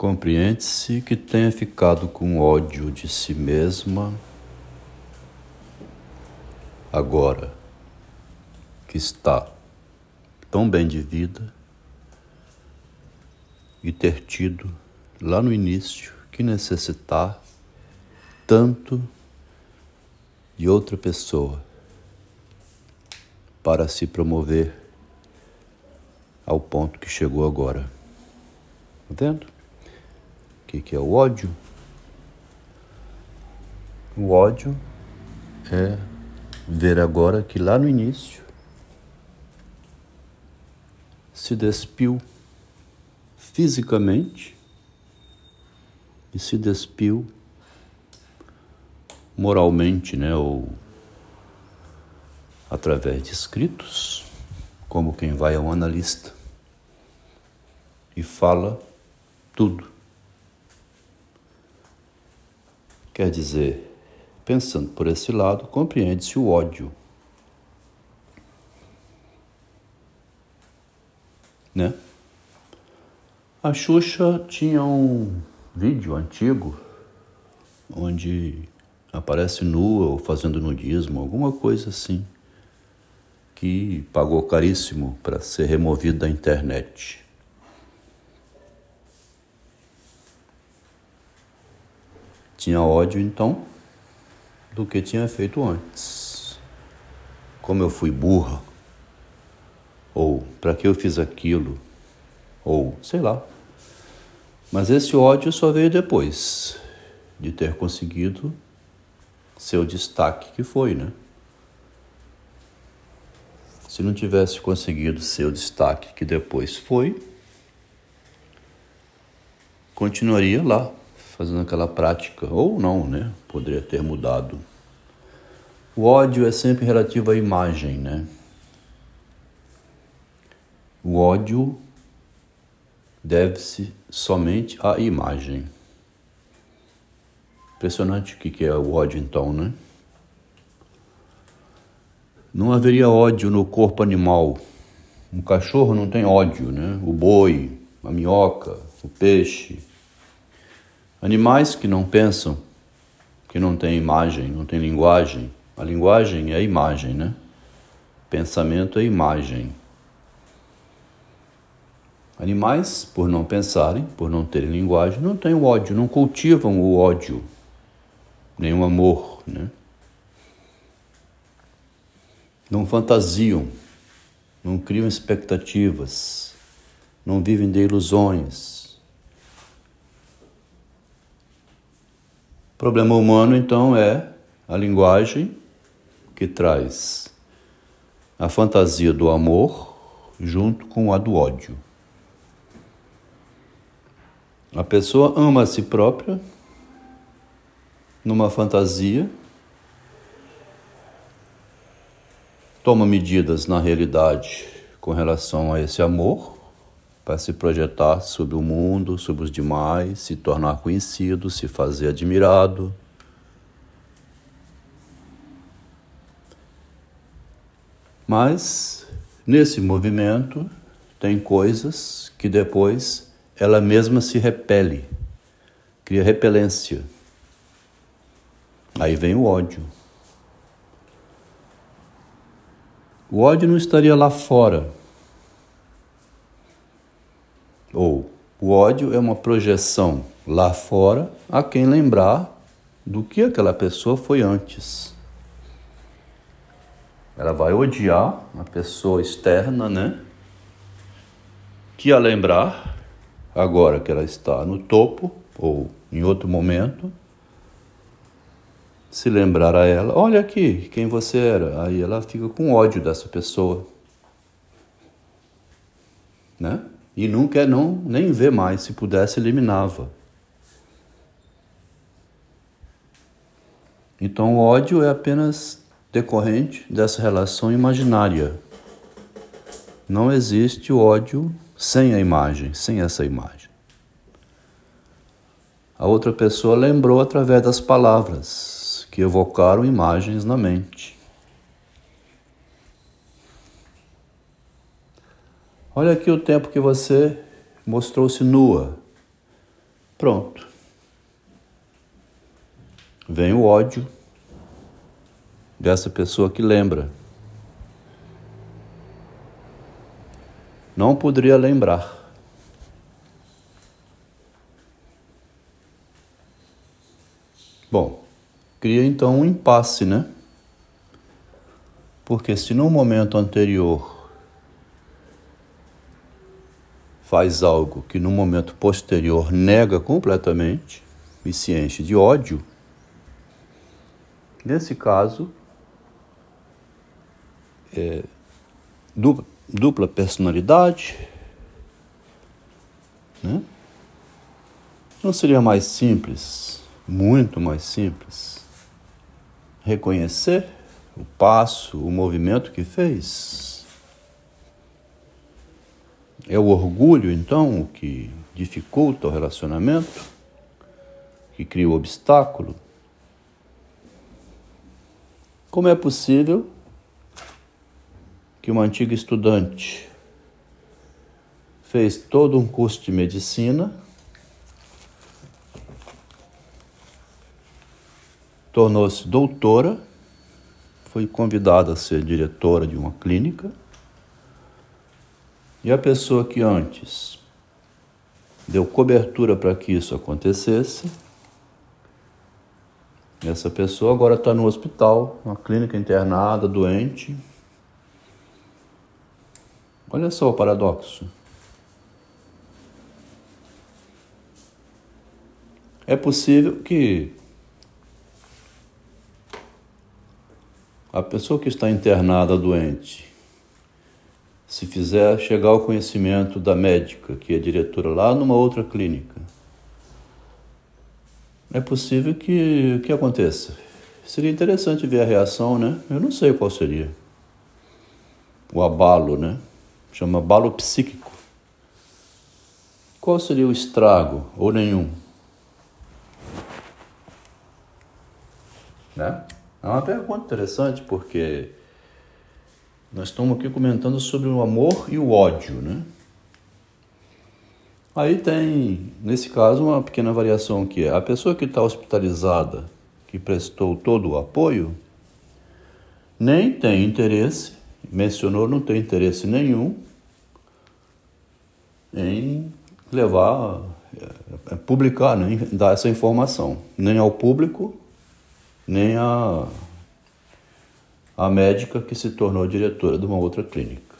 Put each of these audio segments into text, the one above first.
Compreende-se que tenha ficado com ódio de si mesma agora que está tão bem de vida e ter tido lá no início que necessitar tanto de outra pessoa para se promover ao ponto que chegou agora. Vendo? Que, que é o ódio? O ódio é ver agora que lá no início se despiu fisicamente e se despiu moralmente, né, ou através de escritos, como quem vai a um analista e fala tudo. Quer dizer, pensando por esse lado, compreende-se o ódio. Né? A Xuxa tinha um vídeo antigo onde aparece nua ou fazendo nudismo, alguma coisa assim, que pagou caríssimo para ser removido da internet. Tinha ódio então do que tinha feito antes. Como eu fui burra, ou para que eu fiz aquilo, ou sei lá. Mas esse ódio só veio depois de ter conseguido seu destaque que foi, né? Se não tivesse conseguido seu destaque que depois foi, continuaria lá, fazendo aquela prática, ou não, né? Poderia ter mudado. O ódio é sempre relativo à imagem, né? O ódio deve-se somente à imagem. Impressionante o que é o ódio, então, né? Não haveria ódio no corpo animal. Um cachorro não tem ódio, né? O boi, a minhoca, o peixe, Animais que não pensam, que não têm imagem, não têm linguagem. A linguagem é imagem, né? Pensamento é imagem. Animais, por não pensarem, por não terem linguagem, não têm ódio, não cultivam o ódio, nem o amor, né? Não fantasiam, não criam expectativas, não vivem de ilusões, problema humano, então, é a linguagem que traz a fantasia do amor junto com a do ódio. A pessoa ama a si própria numa fantasia, toma medidas na realidade com relação a esse amor para se projetar sobre o mundo, sobre os demais, se tornar conhecido, se fazer admirado. Mas nesse movimento tem coisas que depois ela mesma se repele, cria repelência. Aí vem o ódio. O ódio não estaria lá fora ou o ódio é uma projeção lá fora a quem lembrar do que aquela pessoa foi antes. Ela vai odiar a pessoa externa, né? Que a lembrar, agora que ela está no topo ou em outro momento, se lembrar a ela: olha aqui quem você era. Aí ela fica com ódio dessa pessoa, né? E não quer não nem ver mais, se pudesse eliminava. Então o ódio é apenas decorrente dessa relação imaginária. Não existe ódio sem a imagem, sem essa imagem. A outra pessoa lembrou através das palavras que evocaram imagens na mente. Olha aqui o tempo que você mostrou-se nua. Pronto. Vem o ódio dessa pessoa que lembra. Não poderia lembrar. Bom, cria então um impasse, né? Porque se no momento anterior faz algo que no momento posterior nega completamente e se enche de ódio, nesse caso, é, dupla, dupla personalidade, né? Não seria mais simples, muito mais simples, reconhecer o passo, o movimento que fez? É o orgulho, então, o que dificulta o relacionamento, que cria o obstáculo? Como é possível que uma antiga estudante fez todo um curso de medicina, tornou-se doutora, foi convidada a ser diretora de uma clínica, e a pessoa que antes deu cobertura para que isso acontecesse, essa pessoa agora está no hospital, uma clínica internada, doente, Olha só o paradoxo. É possível que a pessoa que está internada doente, se fizer chegar ao conhecimento da médica, que é diretora lá numa outra clínica, é possível que que aconteça? Seria interessante ver a reação, né? Eu não sei qual seria. O abalo, né? chama balo psíquico. Qual seria o estrago ou nenhum? Né? É uma pergunta interessante porque nós estamos aqui comentando sobre o amor e o ódio, né? Aí tem, nesse caso, uma pequena variação que é a pessoa que está hospitalizada, que prestou todo o apoio, nem tem interesse mencionou não tem interesse nenhum em levar, é, publicar, nem né, dar essa informação, nem ao público, nem a, a médica que se tornou diretora de uma outra clínica.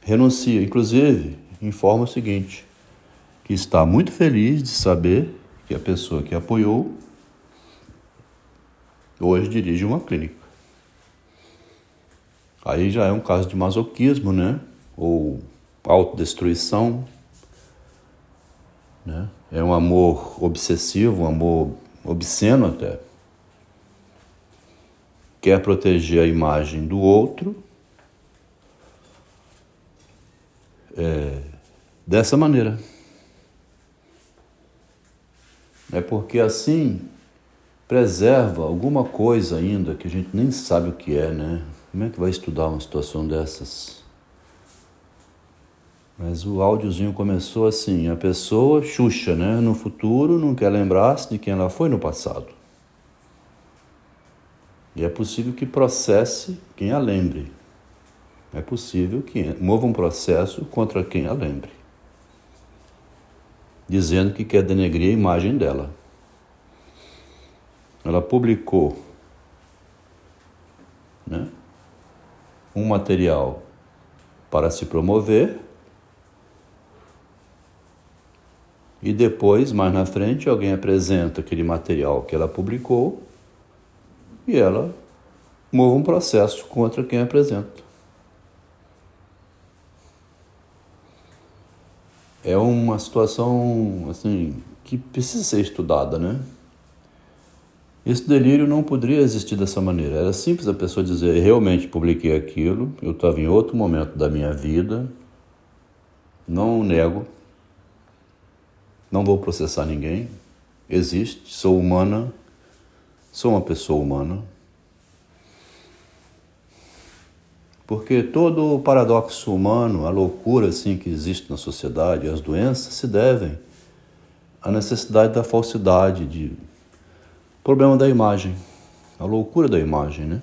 Renuncia, inclusive, informa o seguinte, que está muito feliz de saber que a pessoa que apoiou hoje dirige uma clínica. Aí já é um caso de masoquismo, né? Ou autodestruição. Né? É um amor obsessivo, um amor obsceno até. Quer proteger a imagem do outro. É, dessa maneira. É porque assim preserva alguma coisa ainda que a gente nem sabe o que é, né? Como é que vai estudar uma situação dessas? Mas o áudiozinho começou assim: a pessoa, Xuxa, né? No futuro não quer lembrar-se de quem ela foi no passado. E é possível que processe quem a lembre. É possível que mova um processo contra quem a lembre, dizendo que quer denegrir a imagem dela. Ela publicou, né? um material para se promover e depois, mais na frente, alguém apresenta aquele material que ela publicou e ela move um processo contra quem apresenta. É uma situação assim que precisa ser estudada, né? Esse delírio não poderia existir dessa maneira. Era simples a pessoa dizer: realmente publiquei aquilo, eu estava em outro momento da minha vida, não nego, não vou processar ninguém, existe, sou humana, sou uma pessoa humana. Porque todo o paradoxo humano, a loucura assim que existe na sociedade, as doenças se devem a necessidade da falsidade, de problema da imagem, a loucura da imagem, né?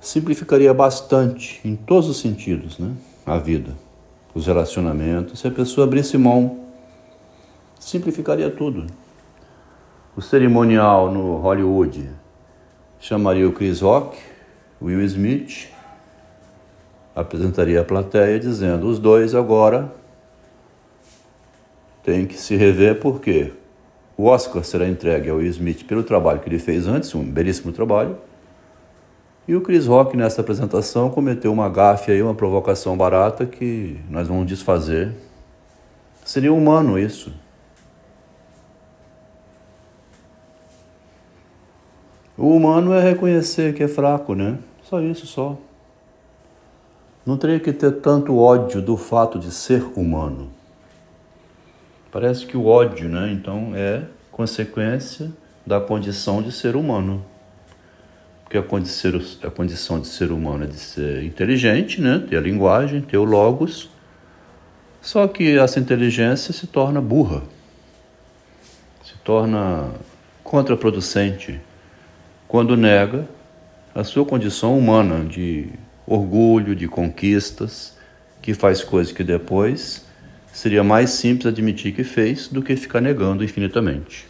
Simplificaria bastante, em todos os sentidos, né? A vida, os relacionamentos, se a pessoa abrisse mão, simplificaria tudo. O cerimonial no Hollywood chamaria o Chris Rock, Will Smith, apresentaria a plateia dizendo: os dois agora têm que se rever porque o Oscar será entregue ao Will Smith pelo trabalho que ele fez antes, um belíssimo trabalho. E o Chris Rock, nessa apresentação, cometeu uma gafe aí, uma provocação barata que nós vamos desfazer. Seria humano isso. O humano é reconhecer que é fraco, né? Só isso, só. Não teria que ter tanto ódio do fato de ser humano. Parece que o ódio, né, então, é consequência da condição de ser humano. Porque a condição, a condição de ser humano é de ser inteligente, né, ter a linguagem, ter o logos. Só que essa inteligência se torna burra, se torna contraproducente quando nega a sua condição humana de orgulho, de conquistas, que faz coisas que depois seria mais simples admitir que fez do que ficar negando infinitamente.